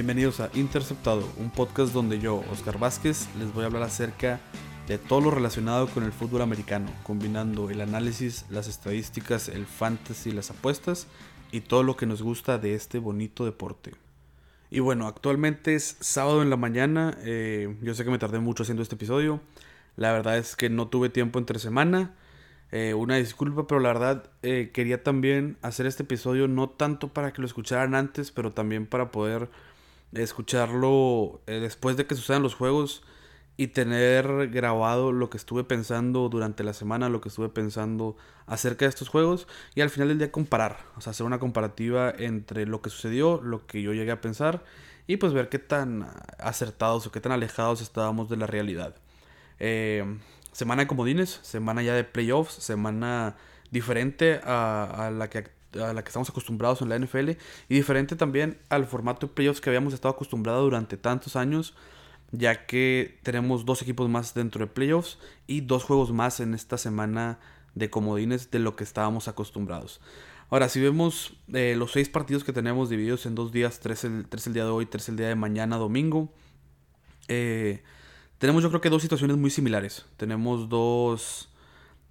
Bienvenidos a Interceptado, un podcast donde yo, Oscar Vázquez, les voy a hablar acerca de todo lo relacionado con el fútbol americano, combinando el análisis, las estadísticas, el fantasy, las apuestas y todo lo que nos gusta de este bonito deporte. Y bueno, actualmente es sábado en la mañana, eh, yo sé que me tardé mucho haciendo este episodio, la verdad es que no tuve tiempo entre semana, eh, una disculpa, pero la verdad eh, quería también hacer este episodio no tanto para que lo escucharan antes, pero también para poder escucharlo eh, después de que sucedan los juegos y tener grabado lo que estuve pensando durante la semana, lo que estuve pensando acerca de estos juegos y al final del día comparar, o sea, hacer una comparativa entre lo que sucedió, lo que yo llegué a pensar y pues ver qué tan acertados o qué tan alejados estábamos de la realidad. Eh, semana de comodines, semana ya de playoffs, semana diferente a, la que a la que estamos acostumbrados en la NFL y diferente también al formato de playoffs que habíamos estado acostumbrados durante tantos años, ya que tenemos dos equipos más dentro de playoffs y dos juegos más en esta semana de comodines de lo que estábamos acostumbrados. Ahora, si vemos eh, los seis partidos que tenemos divididos en dos días, tres el, tres el día de hoy, tres el día de mañana, domingo, eh, tenemos yo creo que dos situaciones muy similares. Tenemos dos,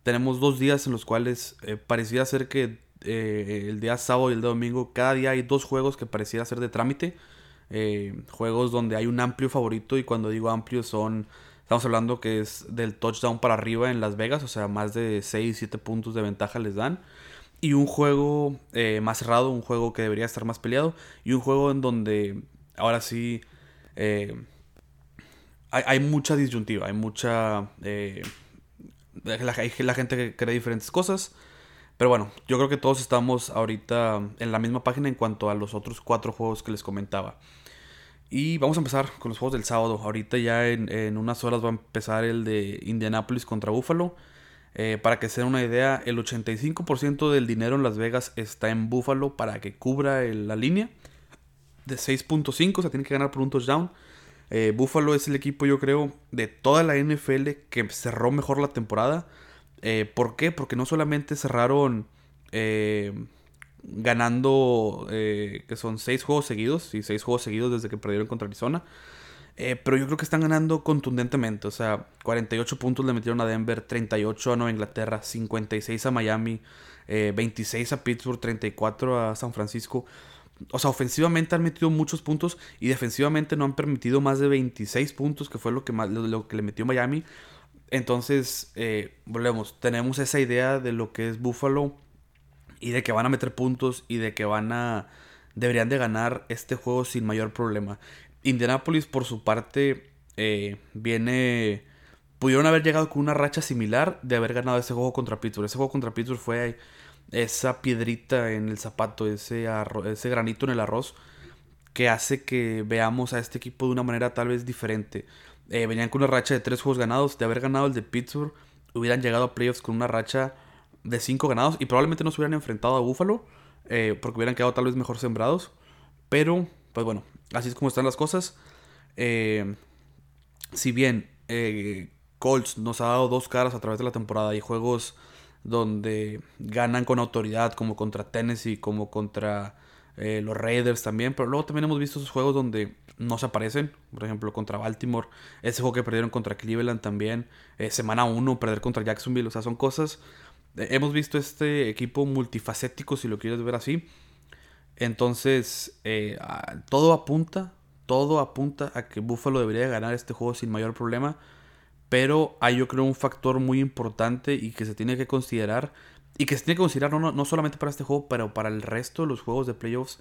tenemos dos días en los cuales eh, parecía ser que eh, el día sábado y el día domingo, cada día hay dos juegos que pareciera ser de trámite. Eh, juegos donde hay un amplio favorito y cuando digo amplio son, estamos hablando que es del touchdown para arriba en Las Vegas, o sea, más de 6, 7 puntos de ventaja les dan. Y un juego más cerrado, un juego que debería estar más peleado y un juego en donde ahora sí hay, mucha disyuntiva, hay mucha... Eh, la, la, gente que cree diferentes cosas. Pero bueno, yo creo que todos estamos ahorita en la misma página en cuanto a los otros cuatro juegos que les comentaba. Y vamos a empezar con los juegos del sábado. Ahorita ya en, unas horas va a empezar el de Indianapolis contra Buffalo. Eh, para que se den una idea, el 85% del dinero en Las Vegas está en Buffalo para que cubra la línea de 6.5. Se tiene que ganar por un touchdown. Eh, Buffalo es el equipo, yo creo, de toda la NFL que cerró mejor la temporada. Eh, ¿Por qué? Porque no solamente cerraron eh, ganando, que son seis juegos seguidos, y seis juegos seguidos desde que perdieron contra Arizona. pero yo creo que están ganando contundentemente. O sea, 48 puntos le metieron a Denver, 38 a Nueva Inglaterra, 56 a Miami, 26 a Pittsburgh, 34 a San Francisco o sea, ofensivamente han metido muchos puntos y defensivamente no han permitido más de 26 puntos, que fue lo que, lo, que le metió Miami. Entonces, eh, volvemos, tenemos esa idea de lo que es Buffalo y de que van a meter puntos y de que van a... deberían de ganar este juego sin mayor problema. Indianapolis, por su parte, eh, viene... Pudieron haber llegado con una racha similar de haber ganado ese juego contra Pittsburgh. Ese juego contra Pittsburgh fue esa piedrita en el zapato, ese, ese granito en el arroz, que hace que veamos a este equipo de una manera tal vez diferente. Eh, venían con una racha de tres juegos ganados, de haber ganado el de Pittsburgh, hubieran llegado a playoffs con una racha de cinco ganados y probablemente no se hubieran enfrentado a Buffalo, eh, porque hubieran quedado tal vez mejor sembrados. Pero, pues bueno, así es como están las cosas. Eh, si bien Colts nos ha dado dos caras a través de la temporada y juegos donde ganan con autoridad, como contra Tennessee, como contra eh, los Raiders también. Pero luego también hemos visto esos juegos donde no se aparecen. Por ejemplo, contra Baltimore, ese juego que perdieron contra Cleveland también. Eh, semana 1, perder contra Jacksonville. O sea, son cosas. Eh, hemos visto este equipo multifacético, si lo quieres ver así. Entonces, todo apunta, todo apunta a que Buffalo debería ganar este juego sin mayor problema. Pero hay yo creo un factor muy importante y que se tiene que considerar. Y que se tiene que considerar no, no solamente para este juego, pero para el resto de los juegos de playoffs.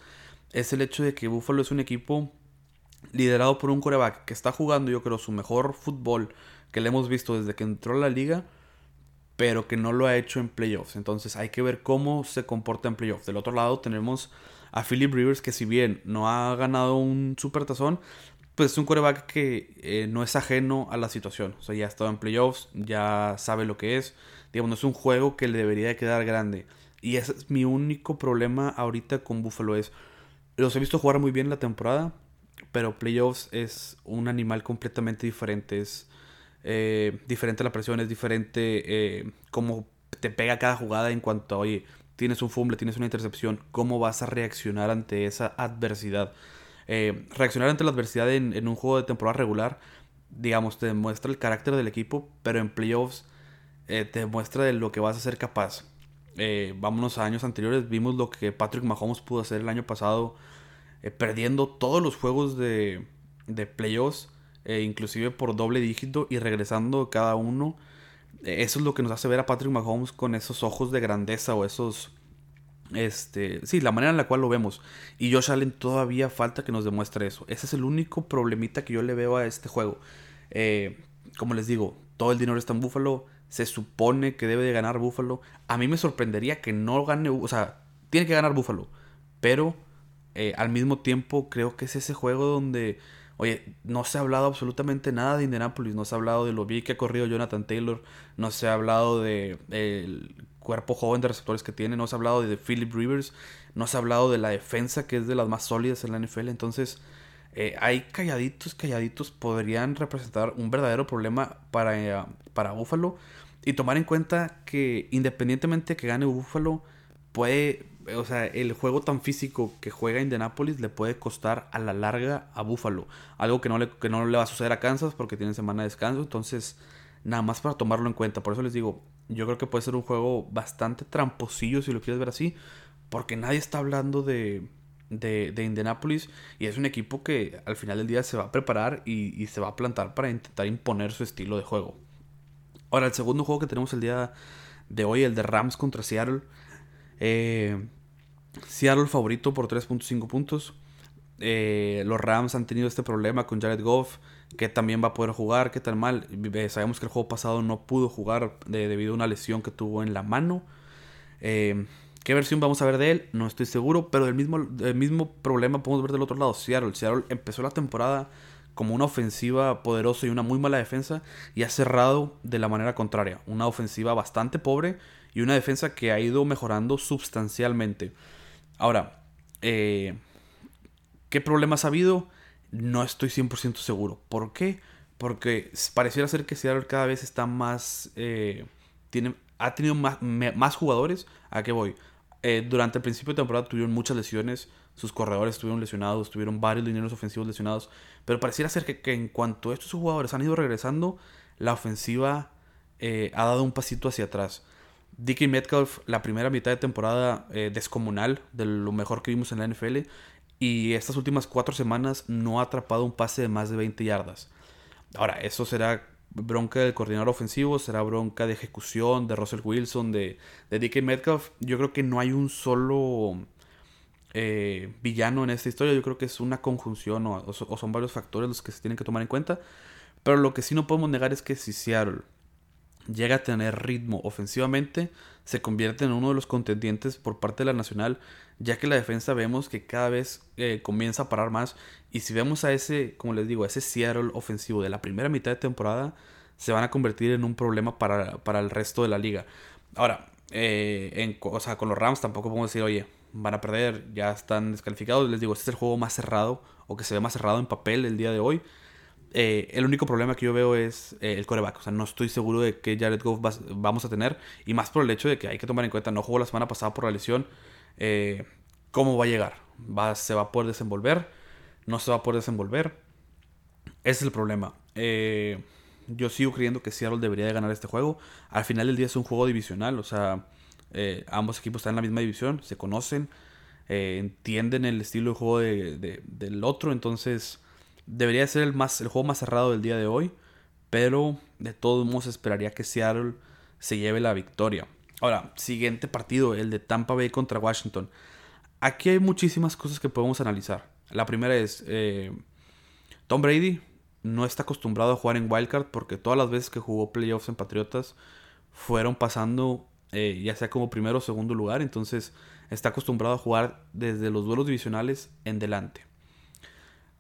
Es el hecho de que Buffalo es un equipo liderado por un coreback que está jugando yo creo su mejor fútbol que le hemos visto desde que entró a la liga. Pero que no lo ha hecho en playoffs. Entonces hay que ver cómo se comporta en playoffs. Del otro lado tenemos a Philip Rivers que si bien no ha ganado un super tazón, pues es un coreback que eh, no es ajeno a la situación. O sea, ya ha estado en playoffs, ya sabe lo que es. Digamos, no es un juego que le debería quedar grande. Y ese es mi único problema ahorita con Buffalo. Es, los he visto jugar muy bien la temporada, pero playoffs es un animal completamente diferente. Es eh, diferente la presión, es diferente eh, cómo te pega cada jugada en cuanto a, oye, tienes un fumble, tienes una intercepción, cómo vas a reaccionar ante esa adversidad. Eh, reaccionar ante la adversidad en, un juego de temporada regular, digamos, te demuestra el carácter del equipo, pero en playoffs eh, te demuestra de lo que vas a ser capaz. Eh, vámonos a años anteriores, vimos lo que Patrick Mahomes pudo hacer el año pasado, perdiendo todos los juegos de, de playoffs, inclusive por doble dígito y regresando cada uno. Eso es lo que nos hace ver a Patrick Mahomes con esos ojos de grandeza o esos este, sí, la manera en la cual lo vemos. Y Josh Allen todavía falta que nos demuestre eso. Ese es el único problemita que yo le veo a este juego. Eh, como les digo, todo el dinero está en Buffalo. Se supone que debe de ganar Buffalo. A mí me sorprendería que no gane. O sea, tiene que ganar Buffalo. Pero eh, al mismo tiempo creo que es ese juego donde. Oye, no se ha hablado absolutamente nada de Indianapolis. No se ha hablado de lo bien que ha corrido Jonathan Taylor. No se ha hablado de cuerpo joven de receptores que tiene. No se ha hablado de Philip Rivers. No se ha hablado de la defensa, que es de las más sólidas en la NFL. Entonces, eh, hay calladitos, calladitos podrían representar un verdadero problema para, eh, para Buffalo. Y tomar en cuenta que independientemente que gane Buffalo, puede, o sea, el juego tan físico que juega Indianapolis le puede costar a la larga a Buffalo. Algo que no le, que no le va a suceder a Kansas porque tienen semana de descanso. Entonces, nada más para tomarlo en cuenta. Por eso les digo, yo creo que puede ser un juego bastante tramposillo si lo quieres ver así. Porque nadie está hablando de, de, de Indianapolis. Y es un equipo que al final del día se va a preparar y, se va a plantar para intentar imponer su estilo de juego. Ahora, el segundo juego que tenemos el día de hoy, el de Rams contra Seattle. Eh, Seattle favorito por 3.5 puntos. Eh, los Rams han tenido este problema con Jared Goff que también va a poder jugar, qué tan mal. Sabemos que el juego pasado no pudo jugar debido a una lesión que tuvo en la mano. Eh, ¿Qué versión vamos a ver de él? No estoy seguro, pero el mismo, el mismo problema podemos ver del otro lado. Seattle. Seattle empezó la temporada como una ofensiva poderosa y una muy mala defensa y ha cerrado de la manera contraria. Una ofensiva bastante pobre y una defensa que ha ido mejorando sustancialmente. Ahora, eh, ¿qué problemas ha habido? No estoy 100% seguro. ¿Por qué? Porque pareciera ser que Seattle cada vez está más... Eh, tiene, ha tenido más, más jugadores. ¿A qué voy? Eh, durante el principio de temporada tuvieron muchas lesiones. Sus corredores estuvieron lesionados. Tuvieron varios lineros ofensivos lesionados. Pero pareciera ser que, en cuanto estos jugadores han ido regresando, la ofensiva eh, ha dado un pasito hacia atrás. Dickie Metcalf, la primera mitad de temporada descomunal, de lo mejor que vimos en la NFL. Y estas últimas cuatro semanas no ha atrapado un pase de más de 20 yardas. Ahora, eso será bronca del coordinador ofensivo, será bronca de ejecución de Russell Wilson, de, de DK Metcalf. Yo creo que no hay un solo eh, villano en esta historia. Yo creo que es una conjunción o, o, son varios factores los que se tienen que tomar en cuenta. Pero lo que sí no podemos negar es que si Seattle llega a tener ritmo ofensivamente, se convierte en uno de los contendientes por parte de la Nacional, ya que la defensa vemos que cada vez eh, comienza a parar más. Y si vemos a ese, como les digo, a ese Seattle ofensivo de la primera mitad de temporada, se van a convertir en un problema para, el resto de la liga. Ahora, eh, en, o sea, con los Rams tampoco podemos decir, oye, van a perder, ya están descalificados. Les digo, este es el juego más cerrado, o que se ve más cerrado en papel el día de hoy. Eh, el único problema que yo veo es eh, el coreback. O sea, no estoy seguro de que Jared Goff vamos a tener. Y más por el hecho de que hay que tomar en cuenta, no jugó la semana pasada por la lesión. Eh, ¿Cómo va a llegar? ¿Va, ¿Se va a poder desenvolver? ¿No se va a poder desenvolver? Ese es el problema. yo sigo creyendo que Seattle debería de ganar este juego. Al final del día es un juego divisional. O sea, ambos equipos están en la misma división. Se conocen. entienden el estilo de juego del otro. Entonces Debería ser el, más, el juego más cerrado del día de hoy. Pero de todos modos esperaría que Seattle se lleve la victoria. Ahora, siguiente partido, el de Tampa Bay contra Washington. Aquí hay muchísimas cosas que podemos analizar. La primera es, eh, Tom Brady no está acostumbrado a jugar en Wildcard porque todas las veces que jugó playoffs en Patriotas fueron pasando eh, ya sea como primero o segundo lugar. Entonces está acostumbrado a jugar desde los duelos divisionales en delante.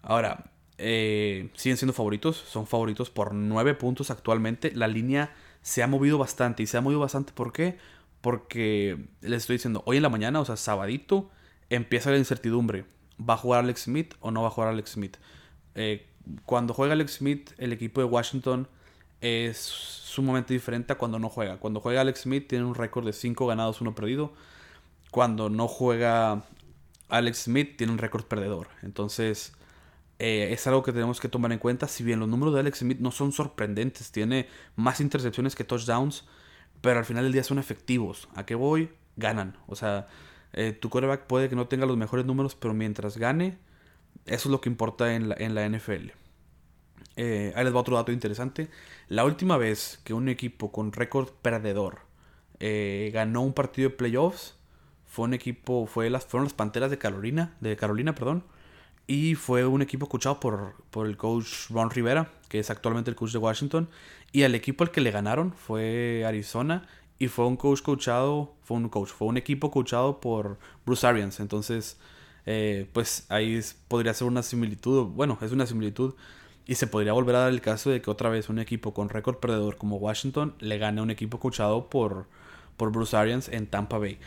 Ahora, eh, siguen siendo favoritos. Son favoritos por 9 puntos actualmente. La línea se ha movido bastante. Y se ha movido bastante, ¿por qué? Porque les estoy diciendo, hoy en la mañana, o sea, sabadito, empieza la incertidumbre. ¿Va a jugar Alex Smith o no va a jugar Alex Smith? Eh, cuando juega Alex Smith, el equipo de Washington es sumamente diferente a cuando no juega. Cuando juega Alex Smith tiene un récord de 5 ganados, 1 perdido. Cuando no juega Alex Smith tiene un récord perdedor. Entonces, eh, es algo que tenemos que tomar en cuenta. Si bien los números de Alex Smith no son sorprendentes, tiene más intercepciones que touchdowns, pero al final del día son efectivos. ¿A qué voy? Ganan. O sea, eh, tu quarterback puede que no tenga los mejores números, pero mientras gane, eso es lo que importa en la, en la NFL. Eh, ahí les va otro dato interesante. La última vez que un equipo con récord perdedor ganó un partido de playoffs fue un equipo, fueron las Panteras de Carolina, de Carolina, perdón, y fue un equipo coachado por, por el coach Ron Rivera, que es actualmente el coach de Washington. Y el equipo al que le ganaron fue Arizona. Y fue un coach coachado, fue un coach, fue un equipo coachado por Bruce Arians. Entonces, eh, pues ahí podría ser una similitud. Bueno, es una similitud. Y se podría volver a dar el caso de que otra vez un equipo con récord perdedor como Washington le gane a un equipo coachado por, por Bruce Arians en Tampa Bay.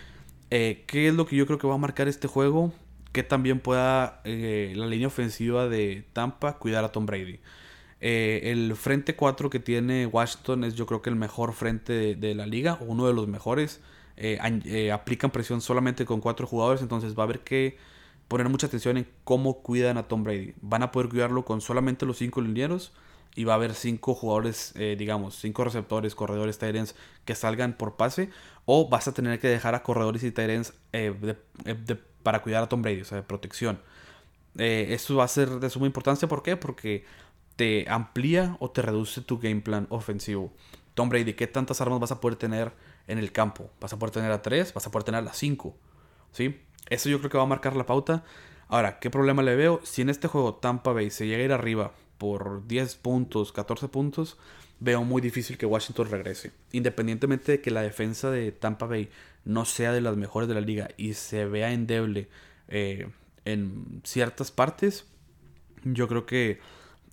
Eh, ¿Qué es lo que yo creo que va a marcar este juego? Que también pueda eh, la línea ofensiva de Tampa cuidar a Tom Brady. Eh, el frente 4 que tiene Washington es yo creo que el mejor frente de, la liga, uno de los mejores. Eh, aplican presión solamente con cuatro jugadores, entonces va a haber que poner mucha atención en cómo cuidan a Tom Brady. Van a poder cuidarlo con solamente los cinco linieros y va a haber cinco jugadores, digamos, cinco receptores, corredores, tight que salgan por pase, o vas a tener que dejar a corredores y de, de para cuidar a Tom Brady, o sea, de protección. Eh, eso va a ser de suma importancia, ¿por qué? Porque te amplía o te reduce tu game plan ofensivo. Tom Brady, ¿qué tantas armas vas a poder tener en el campo? ¿Vas a poder tener a 3? ¿Vas a poder tener a 5? ¿Sí? Eso yo creo que va a marcar la pauta. Ahora, ¿qué problema le veo? Si en este juego Tampa Bay se llega a ir arriba por 10 puntos, 14 puntos, veo muy difícil que Washington regrese. Independientemente de que la defensa de Tampa Bay no sea de las mejores de la liga y se vea endeble eh, en ciertas partes, yo creo que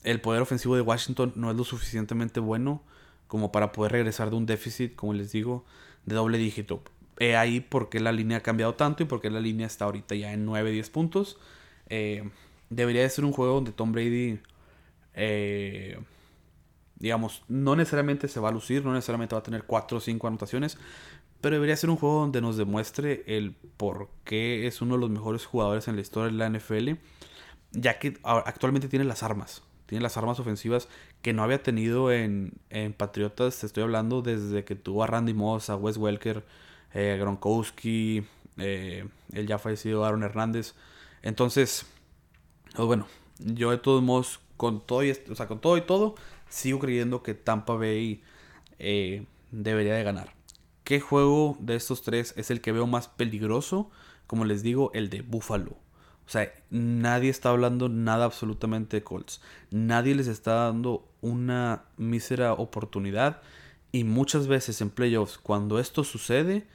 el poder ofensivo de Washington no es lo suficientemente bueno como para poder regresar de un déficit, como les digo, de doble dígito. He ahí porque la línea ha cambiado tanto y porque la línea está ahorita ya en 9-10 puntos. Eh, debería de ser un juego donde Tom Brady, eh, digamos, no necesariamente se va a lucir, no necesariamente va a tener 4 o 5 anotaciones, pero debería ser un juego donde nos demuestre el por qué es uno de los mejores jugadores en la historia de la NFL. Ya que actualmente tiene las armas. Tiene las armas ofensivas que no había tenido en, en Patriotas. Te estoy hablando desde que tuvo a Randy Moss, a Wes Welker, eh, Gronkowski, eh, el ya fallecido Aaron Hernández. Entonces, pues bueno, yo de todos modos, con todo y, o sea, con todo, y todo, sigo creyendo que Tampa Bay eh, debería de ganar. ¿Qué juego de estos tres es el que veo más peligroso? Como les digo, el de Buffalo. O sea, nadie está hablando nada absolutamente de Colts. Nadie les está dando una mísera oportunidad. Y muchas veces en playoffs, cuando esto sucede,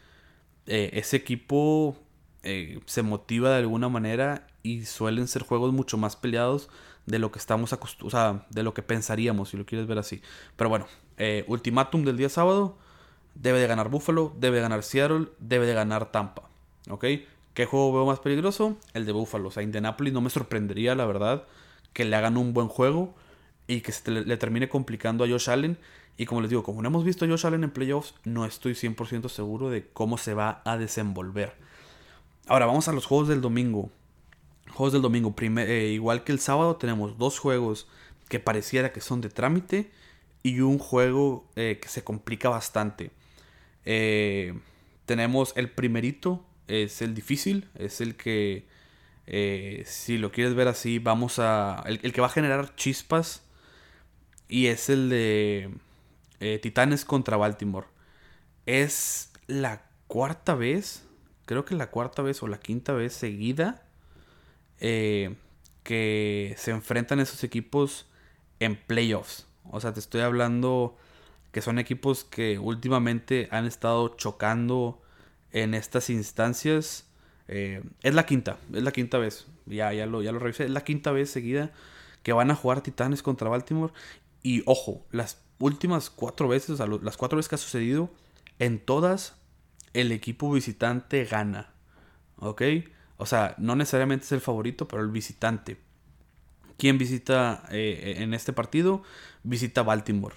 eh, ese equipo eh, se motiva de alguna manera y suelen ser juegos mucho más peleados de lo que estamos acostumbrados, o sea, de lo que pensaríamos, si lo quieres ver así. Pero bueno, eh, ultimátum del día sábado. Debe de ganar Buffalo, debe de ganar Seattle, debe de ganar Tampa. ¿Ok? ¿Qué juego veo más peligroso? El de Buffalo. O sea, Indianapolis no me sorprendería, la verdad, que le hagan un buen juego y que se le, termine complicando a Josh Allen. Y como les digo, como no hemos visto a Josh Allen en playoffs, no estoy 100% seguro de cómo se va a desenvolver. Ahora vamos a los juegos del domingo. Juegos del domingo. Eh, igual que el sábado, tenemos dos juegos que pareciera que son de trámite y un juego eh, que se complica bastante. Eh, tenemos el primerito, es el difícil, es el que, si lo quieres ver así, vamos a... El, que va a generar chispas y es el de Titanes contra Baltimore. Es la cuarta vez, creo que la cuarta vez o la quinta vez seguida que se enfrentan esos equipos en playoffs. O sea, te estoy hablando que son equipos que últimamente han estado chocando en estas instancias. Eh, es la quinta, es la quinta vez. Ya, ya, lo, ya lo revisé. Es la quinta vez seguida que van a jugar Titanes contra Baltimore. Y ojo, las últimas cuatro veces, o sea, las cuatro veces que ha sucedido, en todas el equipo visitante gana. ¿Ok? O sea, no necesariamente es el favorito, pero el visitante. ¿Quién visita eh, en este partido? Visita Baltimore.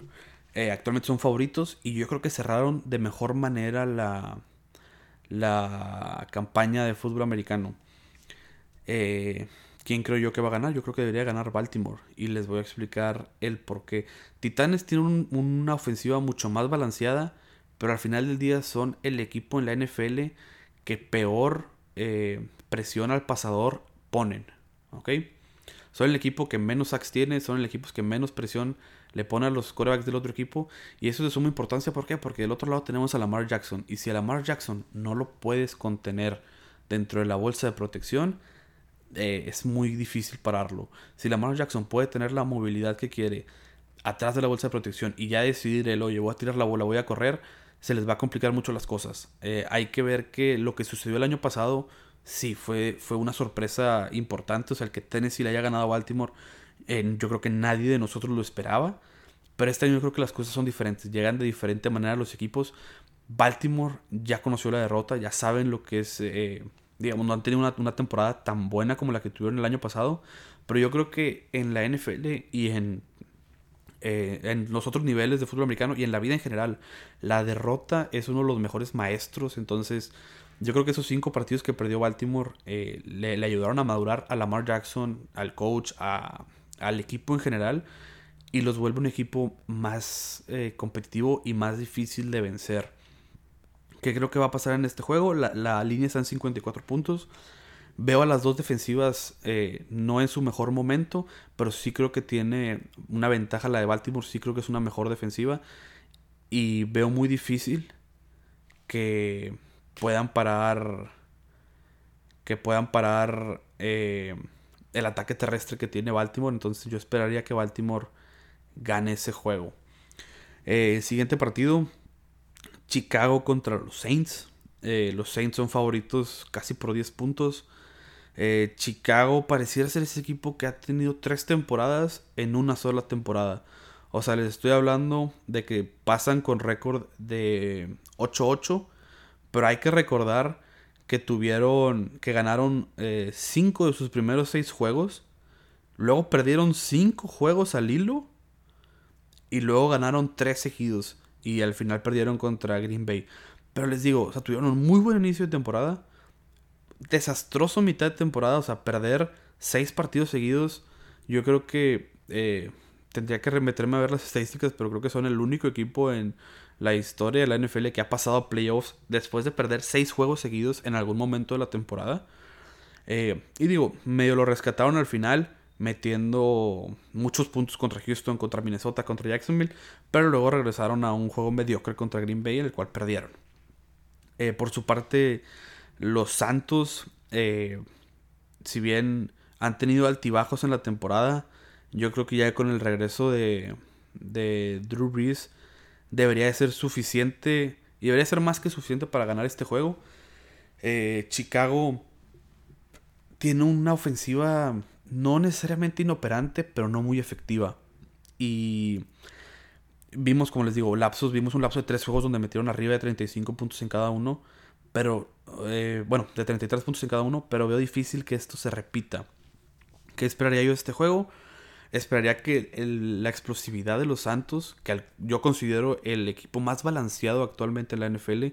Eh, actualmente son favoritos y yo creo que cerraron de mejor manera la, la campaña de fútbol americano. Eh, ¿quién creo yo que va a ganar? Yo creo que debería ganar Baltimore. Y les voy a explicar el por qué. Titanes tiene una ofensiva mucho más balanceada, pero al final del día son el equipo en la NFL que peor eh, presión al pasador ponen. ¿Ok? Son el equipo que menos sacks tiene, son el equipo que menos presión le pone a los corebacks del otro equipo. Y eso es de suma importancia. ¿Por qué? Porque del otro lado tenemos a Lamar Jackson. Y si a Lamar Jackson no lo puedes contener dentro de la bolsa de protección, eh, es muy difícil pararlo. Si Lamar Jackson puede tener la movilidad que quiere atrás de la bolsa de protección y ya decidir el, oye, voy a tirar la bola, voy a correr, se les va a complicar mucho las cosas. Eh, hay que ver que lo que sucedió el año pasado, sí, fue, fue una sorpresa importante. O sea, el que Tennessee le haya ganado a Baltimore, yo creo que nadie de nosotros lo esperaba. Pero este año yo creo que las cosas son diferentes. Llegan de diferente manera los equipos. Baltimore ya conoció la derrota, ya saben lo que es, eh, digamos, no han tenido una, temporada tan buena como la que tuvieron el año pasado. Pero yo creo que en la NFL y en, eh, en los otros niveles de fútbol americano y en la vida en general, la derrota es uno de los mejores maestros. Entonces, yo creo que esos cinco partidos que perdió Baltimore eh, le, ayudaron a madurar a Lamar Jackson, al coach, al equipo en general y los vuelve un equipo más eh, competitivo y más difícil de vencer. ¿Qué creo que va a pasar en este juego? La, línea está en 54 puntos. Veo a las dos defensivas eh, no en su mejor momento, pero sí creo que tiene una ventaja la de Baltimore, sí creo que es una mejor defensiva. Y veo muy difícil que puedan parar. Que puedan parar eh, el ataque terrestre que tiene Baltimore. Entonces yo esperaría que Baltimore gane ese juego. Eh, siguiente partido, Chicago contra los Saints. Eh, los Saints son favoritos casi por 10 puntos. Chicago pareciera ser ese equipo que ha tenido tres temporadas en una sola temporada. O sea, les estoy hablando de que pasan con récord de 8-8. Pero hay que recordar que tuvieron, que ganaron 5 de sus primeros 6 juegos. Luego perdieron 5 juegos al hilo y luego ganaron tres seguidos y al final perdieron contra Green Bay. Pero les digo, o sea, tuvieron un muy buen inicio de temporada. Desastroso mitad de temporada, o sea, perder seis partidos seguidos. Yo creo que eh, tendría que remeterme a ver las estadísticas, pero creo que son el único equipo en la historia de la NFL que ha pasado a playoffs después de perder seis juegos seguidos en algún momento de la temporada. Eh, y digo, medio lo rescataron al final metiendo muchos puntos contra Houston, contra Minnesota, contra Jacksonville, pero luego regresaron a un juego mediocre contra Green Bay, en el cual perdieron. Eh, por su parte, los Santos, eh, si bien han tenido altibajos en la temporada, yo creo que ya con el regreso de, de Drew Brees debería de ser suficiente y debería ser más que suficiente para ganar este juego. Eh, Chicago tiene una ofensiva no necesariamente inoperante, pero no muy efectiva. Y vimos, como les digo, lapsos, vimos un lapso de tres juegos donde metieron arriba de 35 puntos en cada uno, pero, eh, bueno, de 33 puntos en cada uno, pero veo difícil que esto se repita. ¿Qué esperaría yo de este juego? Esperaría que la explosividad de los Santos, que yo considero el equipo más balanceado actualmente en la NFL,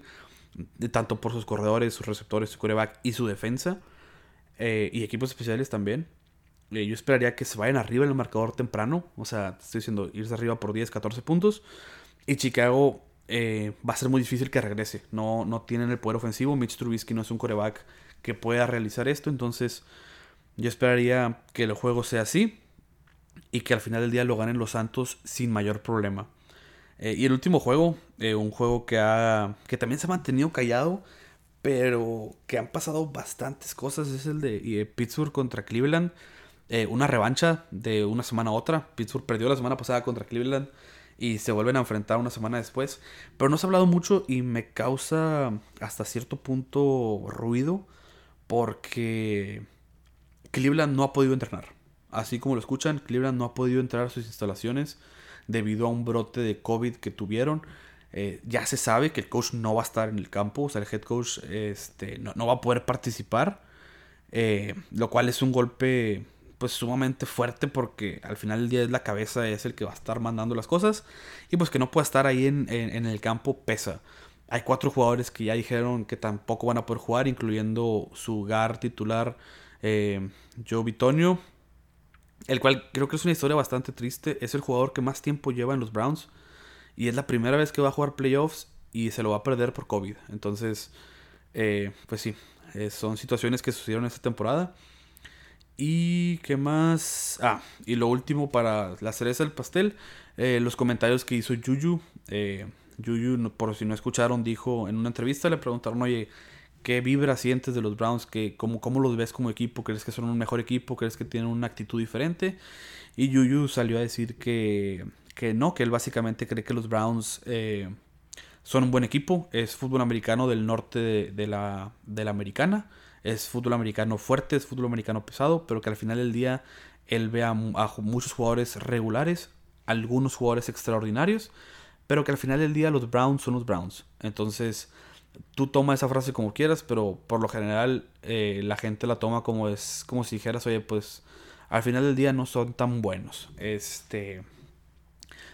tanto por sus corredores, sus receptores, su coreback y su defensa, eh, y equipos especiales también, eh, yo esperaría que se vayan arriba en el marcador temprano. O sea, estoy diciendo irse arriba por 10, 14 puntos. Y Chicago eh, va a ser muy difícil que regrese. No, no tienen el poder ofensivo. Mitch Trubisky no es un coreback que pueda realizar esto. Entonces, yo esperaría que el juego sea así. Y que al final del día lo ganen los Santos sin mayor problema. Eh, y el último juego, un juego que, ha, que también se ha mantenido callado, pero que han pasado bastantes cosas, es el de Pittsburgh contra Cleveland. Eh, una revancha de una semana a otra. Pittsburgh perdió la semana pasada contra Cleveland y se vuelven a enfrentar una semana después. Pero no se ha hablado mucho y me causa hasta cierto punto ruido porque Cleveland no ha podido entrenar. Así como lo escuchan, Cleveland no ha podido entrar a sus instalaciones debido a un brote de COVID que tuvieron. Eh, ya se sabe que el coach no va a estar en el campo, o sea, el head coach este, no, va a poder participar, eh, lo cual es un golpe pues sumamente fuerte porque al final del día es la cabeza, es el que va a estar mandando las cosas y pues que no pueda estar ahí en, el campo pesa. Hay cuatro jugadores que ya dijeron que tampoco van a poder jugar, incluyendo su GAR titular Eh, Joe Bitonio, el cual creo que es una historia bastante triste. Es el jugador que más tiempo lleva en los Browns. Y es la primera vez que va a jugar playoffs y se lo va a perder por COVID. Entonces, eh, pues sí, eh, son situaciones que sucedieron esta temporada. Y qué más. Ah, y lo último para la cereza del pastel. Eh, los comentarios que hizo Yuyu. Yuyu, por si no escucharon, dijo en una entrevista, le preguntaron, oye, ¿qué vibra sientes de los Browns? ¿Qué, cómo, ¿Cómo los ves como equipo? ¿Crees que son un mejor equipo? ¿Crees que tienen una actitud diferente? Y Yuyu salió a decir que, que no, que él básicamente cree que los Browns son un buen equipo. Es fútbol americano del norte de, la, de la americana. Es fútbol americano fuerte, es fútbol americano pesado, pero que al final del día él ve a, muchos jugadores regulares, algunos jugadores extraordinarios, pero que al final del día los Browns son los Browns. Entonces, tú toma esa frase como quieras, pero por lo general eh, la gente la toma como es como si dijeras, oye, pues al final del día no son tan buenos. Este,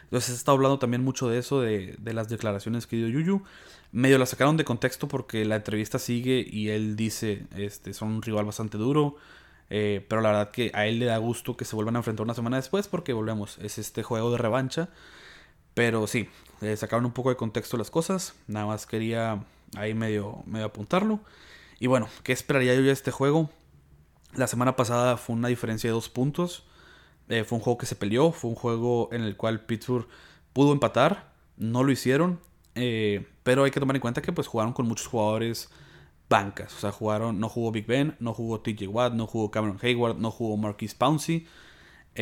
entonces está hablando también mucho de eso, de, las declaraciones que dio Yuyu. Medio la sacaron de contexto porque la entrevista sigue y él dice, este, son un rival bastante duro. Eh, pero la verdad que a él le da gusto que se vuelvan a enfrentar una semana después porque volvemos, es este juego de revancha. Pero sí, sacaron un poco de contexto las cosas. Nada más quería ahí medio, medio apuntarlo. Y bueno, ¿qué esperaría yo de este juego? La semana pasada fue una diferencia de dos puntos. Eh, fue un juego que se peleó, fue un juego en el cual Pittsburgh pudo empatar, no lo hicieron, eh, pero hay que tomar en cuenta que pues jugaron con muchos jugadores bancas, o sea, jugaron, no jugó Big Ben, no jugó TJ Watt, no jugó Cameron Hayward, no jugó Marquis Pouncey.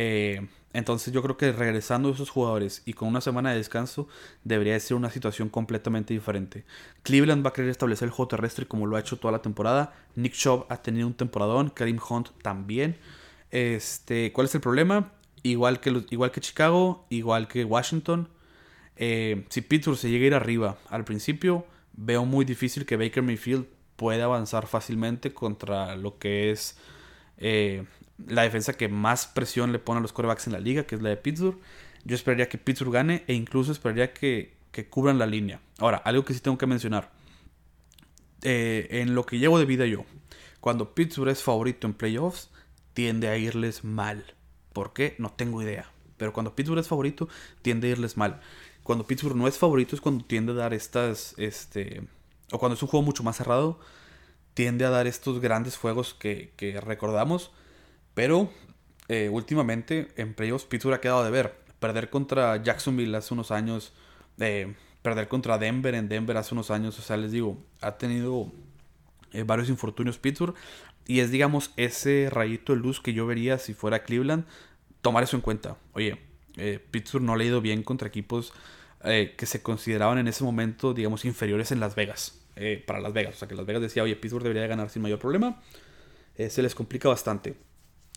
Eh, entonces yo creo que regresando esos jugadores y con una semana de descanso debería ser una situación completamente diferente. Cleveland va a querer establecer el juego terrestre como lo ha hecho toda la temporada. Nick Chubb ha tenido un temporadón, Karim Hunt también. Este, ¿Cuál es el problema? Igual que, igual que Chicago, igual que Washington. Eh, si Pittsburgh se llega a ir arriba al principio, veo muy difícil que Baker Mayfield pueda avanzar fácilmente contra lo que es eh, la defensa que más presión le pone a los corebacks en la liga, que es la de Pittsburgh. Yo esperaría que Pittsburgh gane e incluso esperaría que, que cubran la línea. Ahora, algo que sí tengo que mencionar. Eh, en lo que llevo de vida yo, cuando Pittsburgh es favorito en playoffs, tiende a irles mal. ¿Por qué? No tengo idea. Pero cuando Pittsburgh es favorito, tiende a irles mal. Cuando Pittsburgh no es favorito es cuando tiende a dar estas, este, o cuando es un juego mucho más cerrado, tiende a dar estos grandes juegos que, recordamos. Pero eh, últimamente en playoffs Pittsburgh ha quedado de ver. Perder contra Jacksonville hace unos años, eh, perder contra Denver en Denver hace unos años, o sea, les digo, ha tenido eh, varios infortunios Pittsburgh. Y es, digamos, ese rayito de luz que yo vería si fuera Cleveland, tomar eso en cuenta. Oye, Pittsburgh no ha ido bien contra equipos que se consideraban en ese momento, digamos, inferiores en Las Vegas. Eh, para Las Vegas. O sea, que Las Vegas decía, oye, Pittsburgh debería ganar sin mayor problema. se les complica bastante.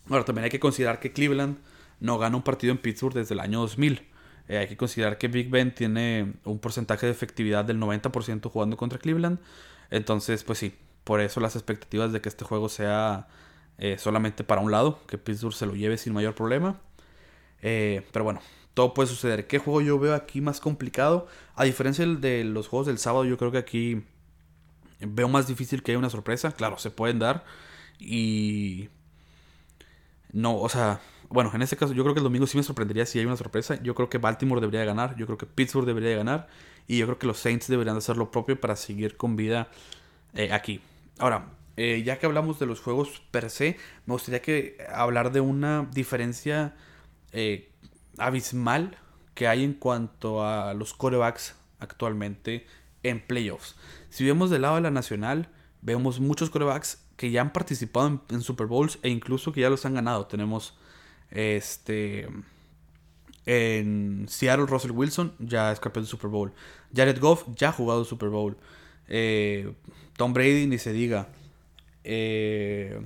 Ahora, también hay que considerar que Cleveland no gana un partido en Pittsburgh desde el año 2000. hay que considerar que Big Ben tiene un porcentaje de efectividad del 90% jugando contra Cleveland. Entonces, pues sí, por eso las expectativas de que este juego sea eh, solamente para un lado, que Pittsburgh se lo lleve sin mayor problema. Eh, pero bueno, todo puede suceder. ¿Qué juego yo veo aquí más complicado? A diferencia de los juegos del sábado, yo creo que aquí veo más difícil que haya una sorpresa. Claro, se pueden dar. Y... No, o sea, bueno, en este caso yo creo que el domingo sí me sorprendería si hay una sorpresa. Yo creo que Baltimore debería ganar, yo creo que Pittsburgh debería ganar y yo creo que los Saints deberían hacer lo propio para seguir con vida eh, aquí. Ahora, eh, ya que hablamos de los juegos per se, me gustaría que hablar de una diferencia eh, abismal que hay en cuanto a los corebacks actualmente en playoffs. Si vemos del lado de la nacional, vemos muchos corebacks que ya han participado en, Super Bowls e incluso que ya los han ganado. Tenemos este en Seattle Russell Wilson ya es campeón de Super Bowl. Jared Goff ya ha jugado Super Bowl. Eh, Tom Brady ni se diga. Eh,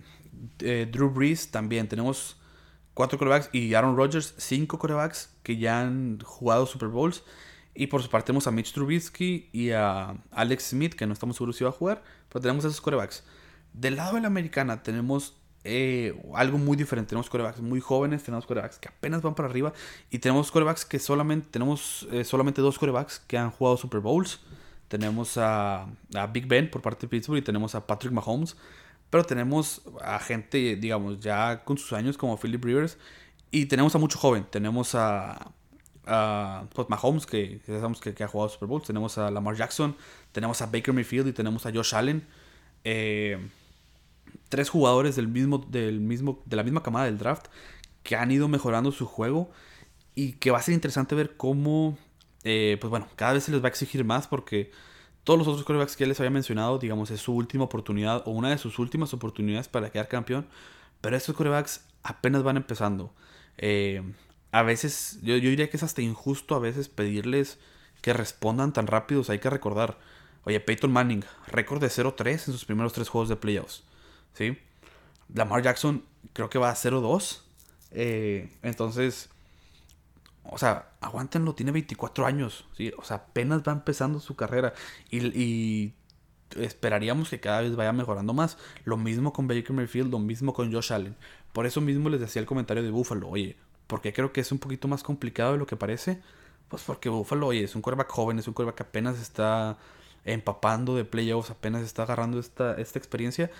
eh, Drew Brees también. Tenemos cuatro corebacks y Aaron Rodgers, cinco corebacks que ya han jugado Super Bowls. Y por su parte tenemos a Mitch Trubisky y a Alex Smith, que no estamos seguros si va a jugar, pero tenemos esos corebacks. Del lado de la americana tenemos eh, algo muy diferente. Tenemos corebacks muy jóvenes, tenemos corebacks que apenas van para arriba y tenemos corebacks que solamente, tenemos solamente dos corebacks que han jugado Super Bowls. tenemos a, a, Big Ben por parte de Pittsburgh y tenemos a Patrick Mahomes. Pero tenemos a gente, digamos, ya con sus años como Philip Rivers. Y tenemos a mucho joven. Tenemos a, a pues, Mahomes, que ya sabemos que, ha jugado Super Bowl. Tenemos a Lamar Jackson. Tenemos a Baker Mayfield y tenemos a Josh Allen. Eh, tres jugadores del mismo, del mismo, de la misma camada del draft que han ido mejorando su juego y que va a ser interesante ver cómo, eh, pues bueno, cada vez se les va a exigir más porque todos los otros quarterbacks que les había mencionado, digamos, es su última oportunidad o una de sus últimas oportunidades para quedar campeón, pero estos quarterbacks apenas van empezando. Eh, a veces, yo, yo, diría que es hasta injusto a veces pedirles que respondan tan rápido. hay que recordar, oye, Peyton Manning, récord de 0-3 en sus primeros tres juegos de playoffs. ¿Sí? Lamar Jackson creo que va a 0-2. Eh, entonces, o sea, aguántenlo, tiene 24 años, ¿sí? O sea, apenas va empezando su carrera y, esperaríamos que cada vez vaya mejorando más. Lo mismo con Baker Mayfield, lo mismo con Josh Allen. Por eso mismo les decía el comentario de Buffalo, oye, ¿por qué creo que es un poquito más complicado de lo que parece? Pues porque Buffalo, oye, es un quarterback joven, es un quarterback que apenas está empapando de playoffs, apenas está agarrando esta, esta experiencia.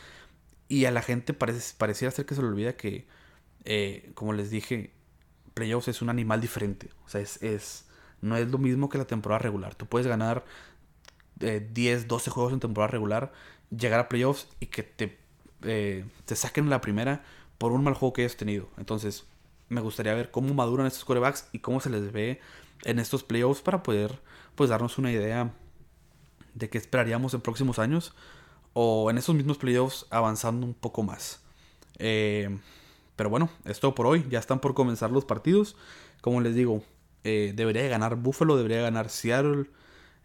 Y a la gente parece, pareciera ser que se le olvida que, eh, como les dije, playoffs es un animal diferente. O sea, es, es, no es lo mismo que la temporada regular. Tú puedes ganar 10, eh, 12 juegos en temporada regular, llegar a playoffs y que te, eh, te saquen la primera por un mal juego que hayas tenido. Entonces, me gustaría ver cómo maduran estos corebacks y cómo se les ve en estos playoffs para poder pues darnos una idea de qué esperaríamos en próximos años o en esos mismos playoffs avanzando un poco más. Eh, pero bueno, es todo por hoy. Ya están por comenzar los partidos. Como les digo, eh, debería ganar Buffalo, debería ganar Seattle,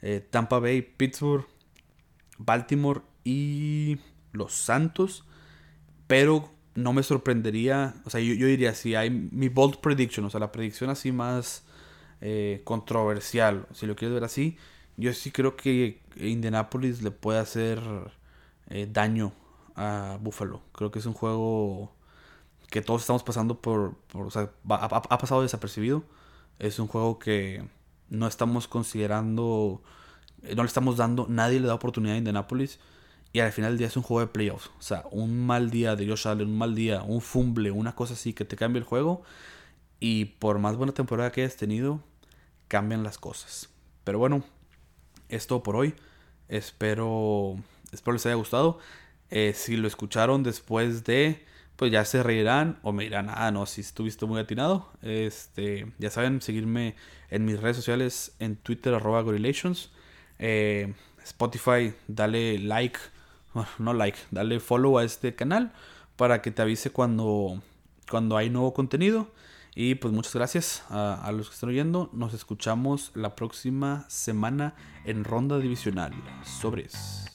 eh, Tampa Bay, Pittsburgh, Baltimore y los Santos. Pero no me sorprendería, o sea, yo, diría, si hay mi bold prediction, o sea, la predicción así más eh, controversial, si lo quieres ver así, yo sí creo que Indianapolis le puede hacer daño a Buffalo. Creo que es un juego que todos estamos pasando por, o sea, ha, pasado desapercibido. Es un juego que no estamos considerando, eh, no le estamos dando, nadie le da oportunidad a Indianapolis. Y al final del día es un juego de playoffs. O sea, un mal día de Josh Allen, un mal día, un fumble, una cosa así que te cambia el juego. Y por más buena temporada que hayas tenido, cambian las cosas. Pero bueno, es todo por hoy. Espero, espero les haya gustado. Eh, si lo escucharon después de pues ya se reirán o me dirán, ah, no, si estuviste muy atinado. Este, ya saben, seguirme en mis redes sociales, en Twitter, arroba Gorilations. Eh, Spotify, dale like, no like, dale follow a este canal para que te avise cuando, cuando hay nuevo contenido. Y pues muchas gracias a, a, los que están oyendo. Nos escuchamos la próxima semana en ronda divisional. Sobres.